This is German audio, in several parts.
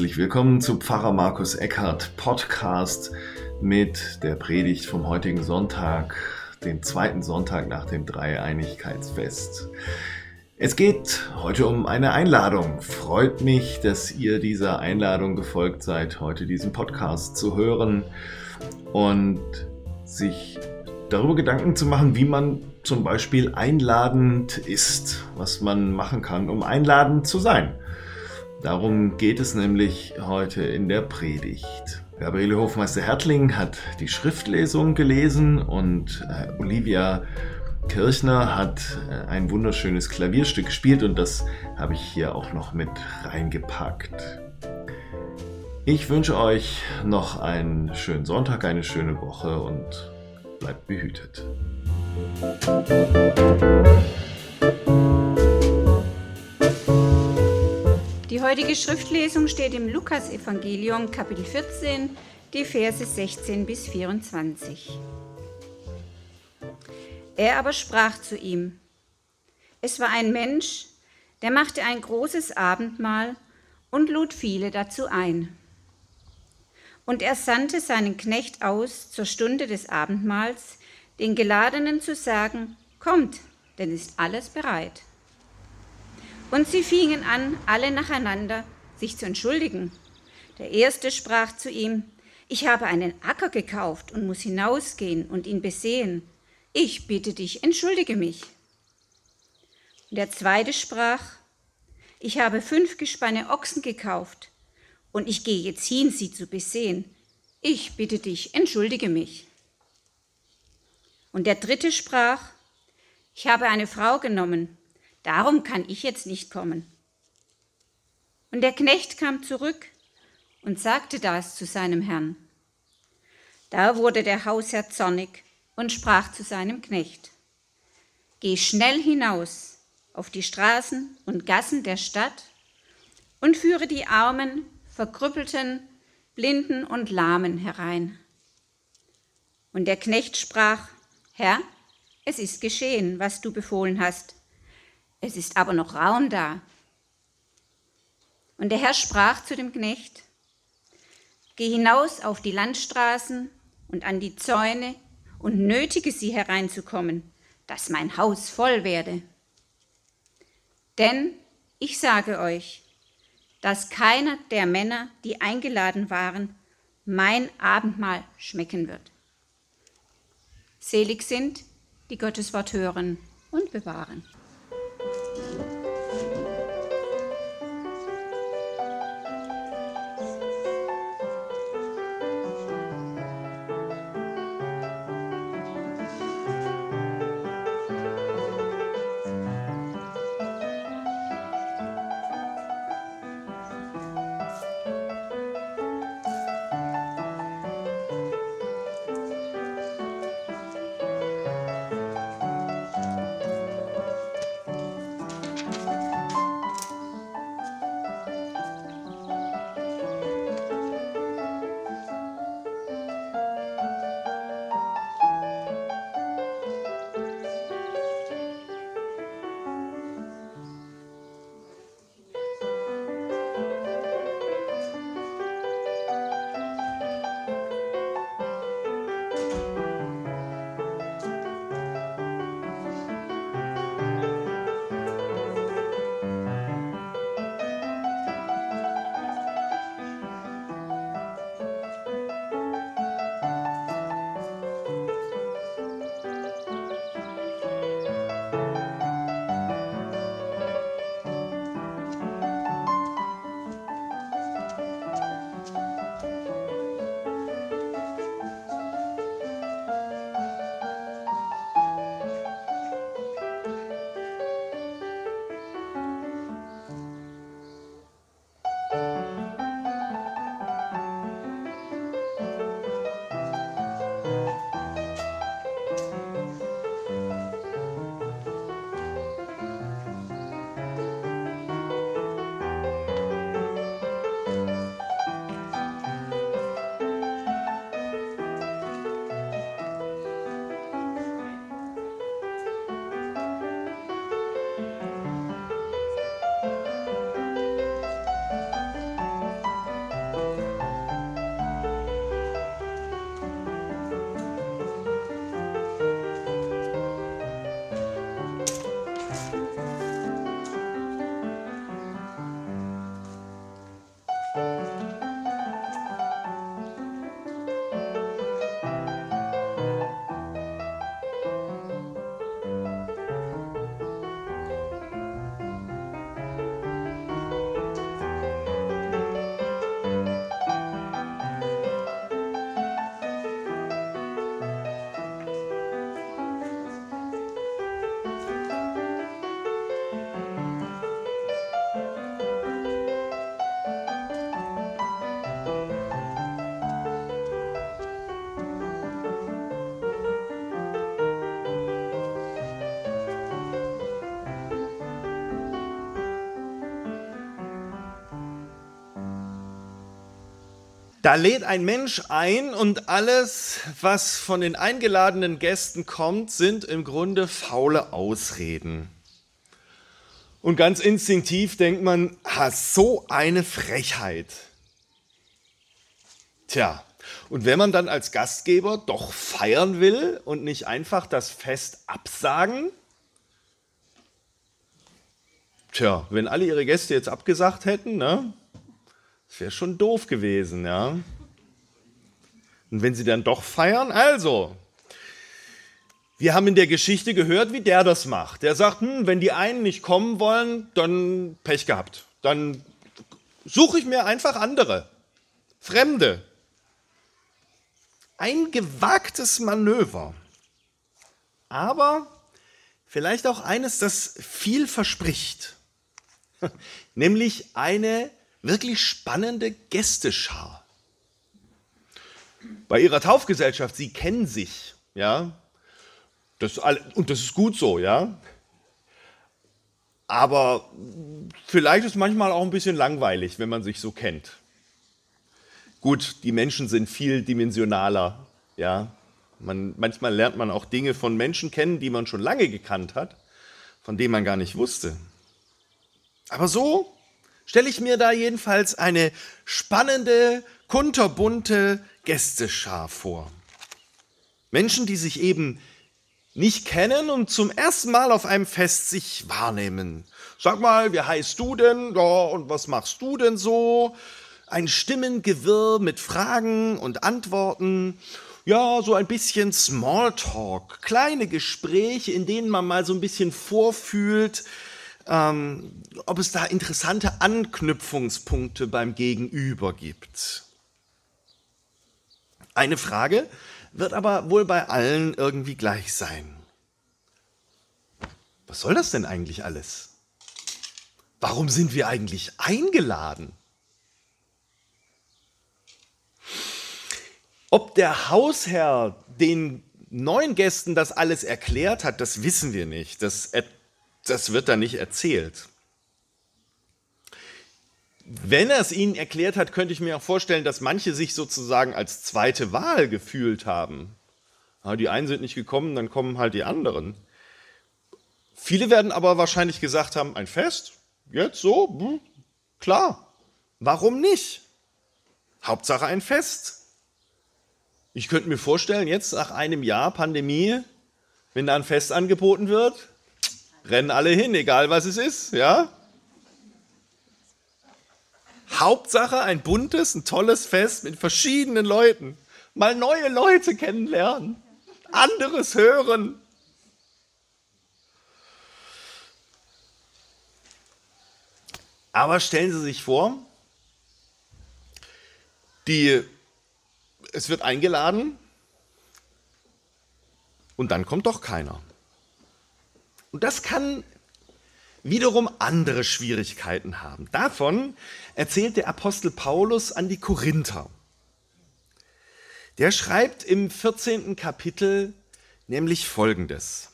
herzlich willkommen zu Pfarrer Markus Eckhardt Podcast mit der Predigt vom heutigen Sonntag, den zweiten Sonntag nach dem Dreieinigkeitsfest. Es geht heute um eine Einladung. Freut mich, dass ihr dieser Einladung gefolgt seid, heute diesen Podcast zu hören und sich darüber Gedanken zu machen, wie man zum Beispiel einladend ist, was man machen kann, um einladend zu sein. Darum geht es nämlich heute in der Predigt. Gabriele Hofmeister-Hertling hat die Schriftlesung gelesen und äh, Olivia Kirchner hat äh, ein wunderschönes Klavierstück gespielt und das habe ich hier auch noch mit reingepackt. Ich wünsche euch noch einen schönen Sonntag, eine schöne Woche und bleibt behütet. Die heutige Schriftlesung steht im Lukasevangelium Kapitel 14, die Verse 16 bis 24. Er aber sprach zu ihm, es war ein Mensch, der machte ein großes Abendmahl und lud viele dazu ein. Und er sandte seinen Knecht aus zur Stunde des Abendmahls, den Geladenen zu sagen, kommt, denn ist alles bereit. Und sie fingen an, alle nacheinander sich zu entschuldigen. Der erste sprach zu ihm, ich habe einen Acker gekauft und muss hinausgehen und ihn besehen. Ich bitte dich, entschuldige mich. Und der zweite sprach, ich habe fünf Gespanne Ochsen gekauft und ich gehe jetzt hin, sie zu besehen. Ich bitte dich, entschuldige mich. Und der dritte sprach, ich habe eine Frau genommen Darum kann ich jetzt nicht kommen. Und der Knecht kam zurück und sagte das zu seinem Herrn. Da wurde der Hausherr zornig und sprach zu seinem Knecht, Geh schnell hinaus auf die Straßen und Gassen der Stadt und führe die Armen, Verkrüppelten, Blinden und Lahmen herein. Und der Knecht sprach, Herr, es ist geschehen, was du befohlen hast es ist aber noch Raum da. Und der Herr sprach zu dem Knecht, Geh hinaus auf die Landstraßen und an die Zäune und nötige sie hereinzukommen, dass mein Haus voll werde. Denn ich sage euch, dass keiner der Männer, die eingeladen waren, mein Abendmahl schmecken wird. Selig sind, die Gottes Wort hören und bewahren. Da lädt ein Mensch ein und alles, was von den eingeladenen Gästen kommt, sind im Grunde faule Ausreden. Und ganz instinktiv denkt man, ha, so eine Frechheit. Tja, und wenn man dann als Gastgeber doch feiern will und nicht einfach das Fest absagen, tja, wenn alle ihre Gäste jetzt abgesagt hätten, ne, das wäre schon doof gewesen, ja. Und wenn sie dann doch feiern, also, wir haben in der Geschichte gehört, wie der das macht. Der sagt, hm, wenn die einen nicht kommen wollen, dann Pech gehabt. Dann suche ich mir einfach andere, Fremde. Ein gewagtes Manöver. Aber vielleicht auch eines, das viel verspricht. Nämlich eine wirklich spannende Gästeschar. Bei ihrer Taufgesellschaft, sie kennen sich, ja. Das, und das ist gut so, ja. Aber vielleicht ist manchmal auch ein bisschen langweilig, wenn man sich so kennt. Gut, die Menschen sind viel dimensionaler. Ja? Man, manchmal lernt man auch Dinge von Menschen kennen, die man schon lange gekannt hat, von denen man gar nicht wusste. Aber so stelle ich mir da jedenfalls eine spannende, kunterbunte Gästeschar vor. Menschen, die sich eben nicht kennen und zum ersten Mal auf einem Fest sich wahrnehmen. Sag mal, wie heißt du denn? Ja, und was machst du denn so? ein Stimmengewirr mit Fragen und Antworten. Ja, so ein bisschen Smalltalk, kleine Gespräche, in denen man mal so ein bisschen vorfühlt, ähm, ob es da interessante Anknüpfungspunkte beim Gegenüber gibt. Eine Frage wird aber wohl bei allen irgendwie gleich sein. Was soll das denn eigentlich alles? Warum sind wir eigentlich eingeladen? Ob der Hausherr den neuen Gästen das alles erklärt hat, das wissen wir nicht. Das, das wird da nicht erzählt. Wenn er es ihnen erklärt hat, könnte ich mir auch vorstellen, dass manche sich sozusagen als zweite Wahl gefühlt haben. Die einen sind nicht gekommen, dann kommen halt die anderen. Viele werden aber wahrscheinlich gesagt haben, ein Fest, jetzt so, hm, klar, warum nicht? Hauptsache ein Fest. Ich könnte mir vorstellen, jetzt nach einem Jahr Pandemie, wenn da ein Fest angeboten wird, rennen alle hin, egal was es ist, ja? Hauptsache ein buntes, ein tolles Fest mit verschiedenen Leuten. Mal neue Leute kennenlernen, anderes hören. Aber stellen Sie sich vor, die es wird eingeladen und dann kommt doch keiner. Und das kann wiederum andere Schwierigkeiten haben. Davon erzählt der Apostel Paulus an die Korinther. Der schreibt im 14. Kapitel nämlich Folgendes.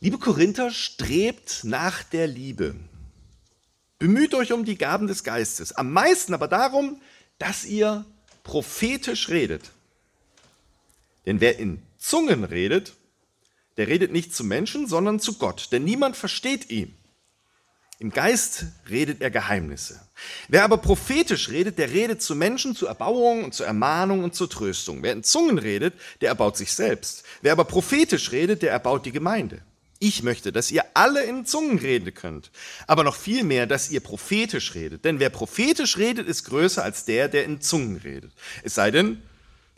Liebe Korinther, strebt nach der Liebe. Bemüht euch um die Gaben des Geistes. Am meisten aber darum, dass ihr prophetisch redet. Denn wer in Zungen redet, der redet nicht zu Menschen, sondern zu Gott, denn niemand versteht ihn. Im Geist redet er Geheimnisse. Wer aber prophetisch redet, der redet zu Menschen, zur Erbauung und zur Ermahnung und zur Tröstung. Wer in Zungen redet, der erbaut sich selbst. Wer aber prophetisch redet, der erbaut die Gemeinde. Ich möchte, dass ihr alle in Zungen reden könnt, aber noch viel mehr, dass ihr prophetisch redet. Denn wer prophetisch redet, ist größer als der, der in Zungen redet. Es sei denn,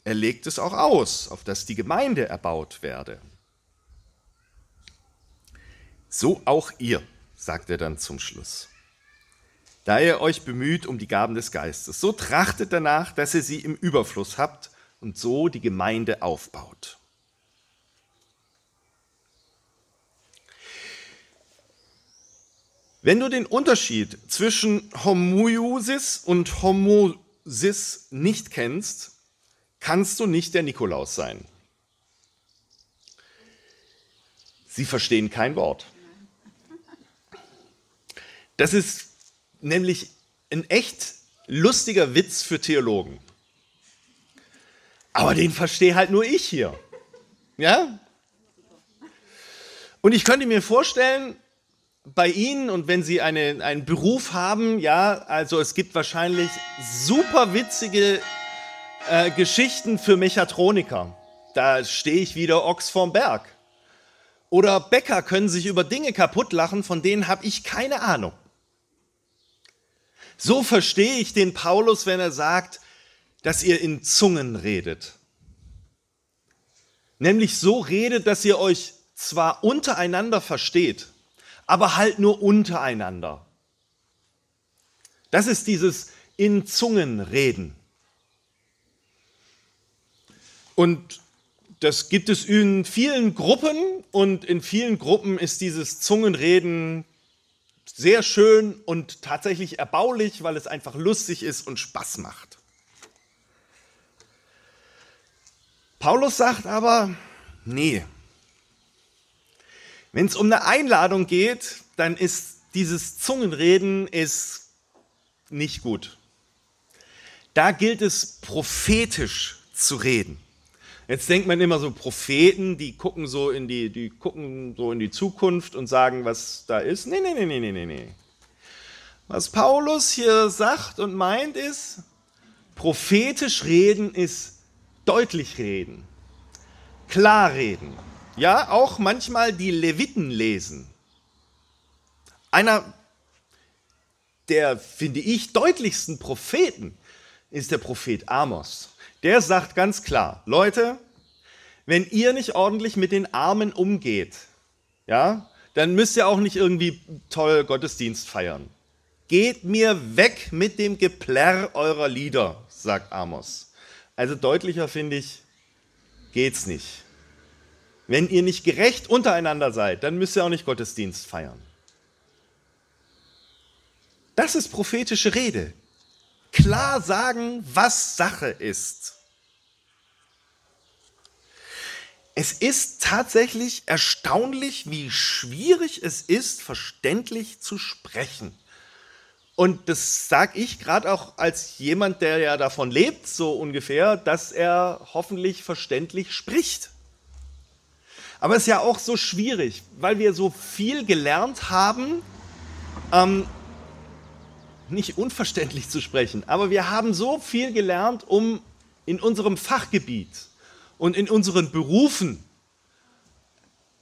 er legt es auch aus, auf dass die Gemeinde erbaut werde. So auch ihr, sagt er dann zum Schluss. Da ihr euch bemüht um die Gaben des Geistes, so trachtet danach, dass ihr sie im Überfluss habt und so die Gemeinde aufbaut. Wenn du den Unterschied zwischen Homoiosis und Homosis nicht kennst, kannst du nicht der Nikolaus sein. Sie verstehen kein Wort. Das ist nämlich ein echt lustiger Witz für Theologen. Aber den verstehe halt nur ich hier. Ja? Und ich könnte mir vorstellen, bei Ihnen und wenn Sie eine, einen Beruf haben, ja, also es gibt wahrscheinlich super witzige äh, Geschichten für Mechatroniker. Da stehe ich wieder Ochs vorm Berg. Oder Bäcker können sich über Dinge kaputt lachen, von denen habe ich keine Ahnung. So verstehe ich den Paulus, wenn er sagt, dass ihr in Zungen redet. Nämlich so redet, dass ihr euch zwar untereinander versteht, aber halt nur untereinander. Das ist dieses in Zungen reden. Und das gibt es in vielen Gruppen und in vielen Gruppen ist dieses Zungenreden sehr schön und tatsächlich erbaulich, weil es einfach lustig ist und Spaß macht. Paulus sagt aber, nee, wenn es um eine Einladung geht, dann ist dieses Zungenreden ist nicht gut. Da gilt es prophetisch zu reden. Jetzt denkt man immer so Propheten, die gucken so in die, die gucken so in die Zukunft und sagen, was da ist. Nee, nee, nee, nee, nee, nee. Was Paulus hier sagt und meint ist, prophetisch reden ist deutlich reden, klar reden. Ja, auch manchmal die Leviten lesen. Einer der, finde ich, deutlichsten Propheten ist der Prophet Amos der sagt ganz klar, Leute, wenn ihr nicht ordentlich mit den Armen umgeht, ja, dann müsst ihr auch nicht irgendwie toll Gottesdienst feiern. Geht mir weg mit dem Geplärr eurer Lieder, sagt Amos. Also deutlicher finde ich, geht's nicht. Wenn ihr nicht gerecht untereinander seid, dann müsst ihr auch nicht Gottesdienst feiern. Das ist prophetische Rede. Klar sagen, was Sache ist. Es ist tatsächlich erstaunlich, wie schwierig es ist, verständlich zu sprechen. Und das sage ich gerade auch als jemand, der ja davon lebt, so ungefähr, dass er hoffentlich verständlich spricht. Aber es ist ja auch so schwierig, weil wir so viel gelernt haben, ähm, nicht unverständlich zu sprechen, aber wir haben so viel gelernt, um in unserem Fachgebiet und in unseren Berufen,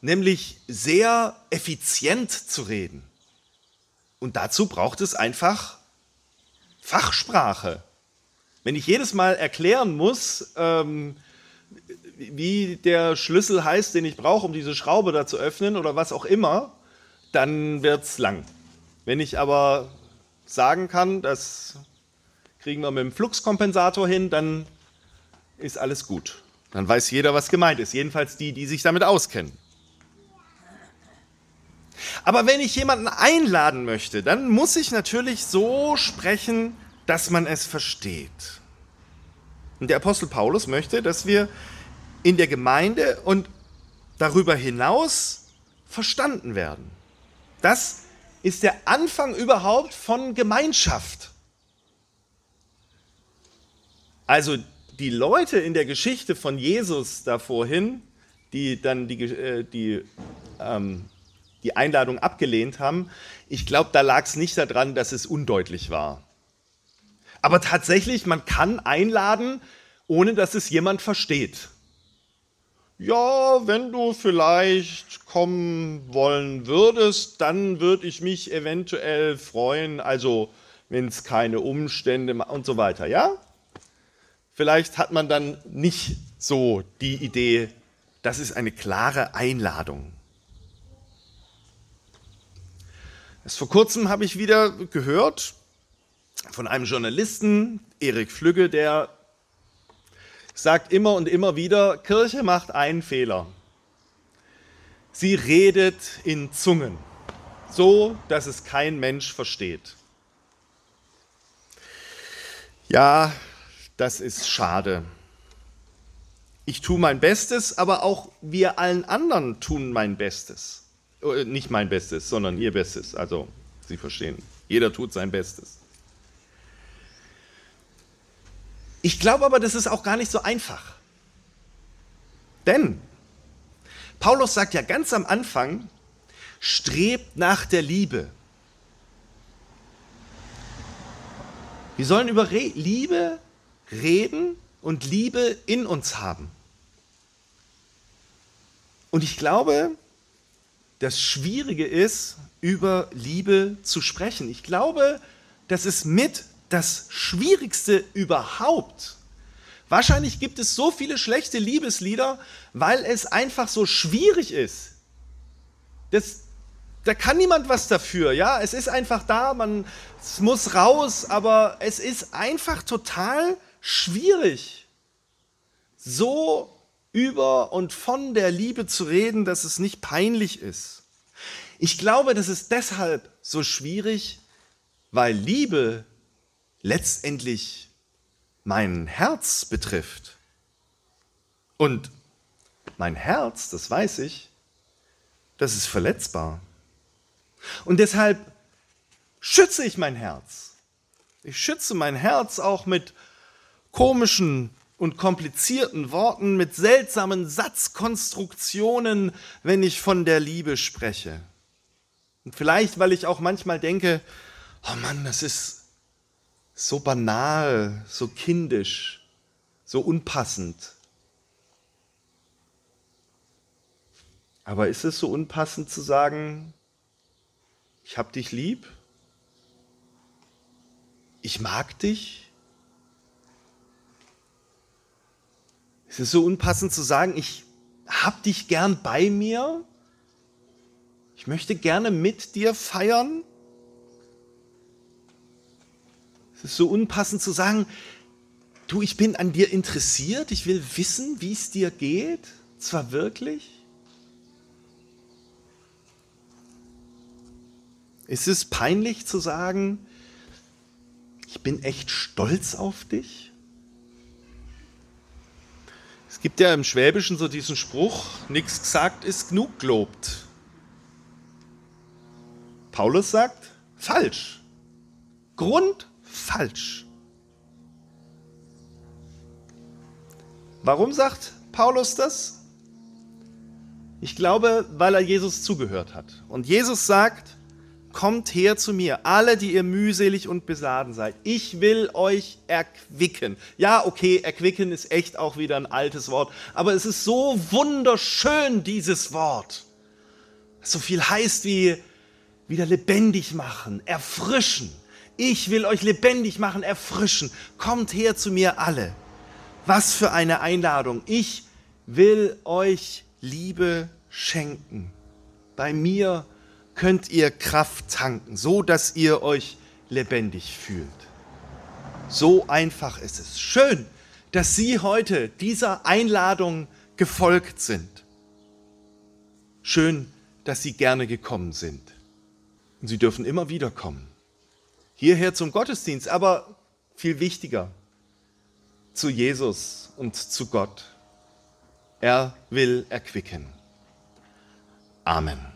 nämlich sehr effizient zu reden. Und dazu braucht es einfach Fachsprache. Wenn ich jedes Mal erklären muss, ähm, wie der Schlüssel heißt, den ich brauche, um diese Schraube da zu öffnen oder was auch immer, dann wird es lang. Wenn ich aber sagen kann, das kriegen wir mit dem Fluxkompensator hin, dann ist alles gut. Dann weiß jeder, was gemeint ist. Jedenfalls die, die sich damit auskennen. Aber wenn ich jemanden einladen möchte, dann muss ich natürlich so sprechen, dass man es versteht. Und der Apostel Paulus möchte, dass wir in der Gemeinde und darüber hinaus verstanden werden. Das ist der Anfang überhaupt von Gemeinschaft. Also die Leute in der Geschichte von Jesus da vorhin, die dann die, äh, die, ähm, die Einladung abgelehnt haben, ich glaube, da lag es nicht daran, dass es undeutlich war. Aber tatsächlich, man kann einladen, ohne dass es jemand versteht. Ja, wenn du vielleicht kommen wollen würdest, dann würde ich mich eventuell freuen, also wenn es keine Umstände und so weiter, ja? Vielleicht hat man dann nicht so die Idee, das ist eine klare Einladung. Erst vor kurzem habe ich wieder gehört von einem Journalisten, Erik Flügge, der sagt immer und immer wieder, Kirche macht einen Fehler. Sie redet in Zungen, so dass es kein Mensch versteht. Ja, das ist schade. Ich tue mein Bestes, aber auch wir allen anderen tun mein Bestes. Äh, nicht mein Bestes, sondern ihr Bestes. Also, Sie verstehen. Jeder tut sein Bestes. Ich glaube aber, das ist auch gar nicht so einfach. Denn Paulus sagt ja ganz am Anfang, strebt nach der Liebe. Wir sollen über Liebe reden und Liebe in uns haben. Und ich glaube, das Schwierige ist, über Liebe zu sprechen. Ich glaube, das ist mit das Schwierigste überhaupt. Wahrscheinlich gibt es so viele schlechte Liebeslieder, weil es einfach so schwierig ist. Das, da kann niemand was dafür, ja. Es ist einfach da, man, es muss raus, aber es ist einfach total schwierig, so über und von der Liebe zu reden, dass es nicht peinlich ist. Ich glaube, das ist deshalb so schwierig, weil Liebe letztendlich mein Herz betrifft. Und mein Herz, das weiß ich, das ist verletzbar. Und deshalb schütze ich mein Herz. Ich schütze mein Herz auch mit komischen und komplizierten Worten, mit seltsamen Satzkonstruktionen, wenn ich von der Liebe spreche. Und vielleicht, weil ich auch manchmal denke, oh Mann, das ist so banal, so kindisch, so unpassend. Aber ist es so unpassend zu sagen, ich hab dich lieb? Ich mag dich? Ist es so unpassend zu sagen, ich hab dich gern bei mir? Ich möchte gerne mit dir feiern? Es ist so unpassend zu sagen, du, ich bin an dir interessiert, ich will wissen, wie es dir geht, zwar wirklich. Ist es peinlich zu sagen, ich bin echt stolz auf dich? Gibt ja im Schwäbischen so diesen Spruch, nichts gesagt ist genug gelobt. Paulus sagt, falsch. Grund falsch. Warum sagt Paulus das? Ich glaube, weil er Jesus zugehört hat. Und Jesus sagt, kommt her zu mir, alle, die ihr mühselig und besaden seid. Ich will euch erquicken. Ja, okay, erquicken ist echt auch wieder ein altes Wort, aber es ist so wunderschön, dieses Wort. So viel heißt wie wieder lebendig machen, erfrischen. Ich will euch lebendig machen, erfrischen. Kommt her zu mir alle. Was für eine Einladung. Ich will euch Liebe schenken. Bei mir könnt ihr Kraft tanken, so dass ihr euch lebendig fühlt. So einfach ist es. Schön, dass Sie heute dieser Einladung gefolgt sind. Schön, dass Sie gerne gekommen sind. Und Sie dürfen immer wieder kommen hierher zum Gottesdienst, aber viel wichtiger, zu Jesus und zu Gott. Er will erquicken. Amen.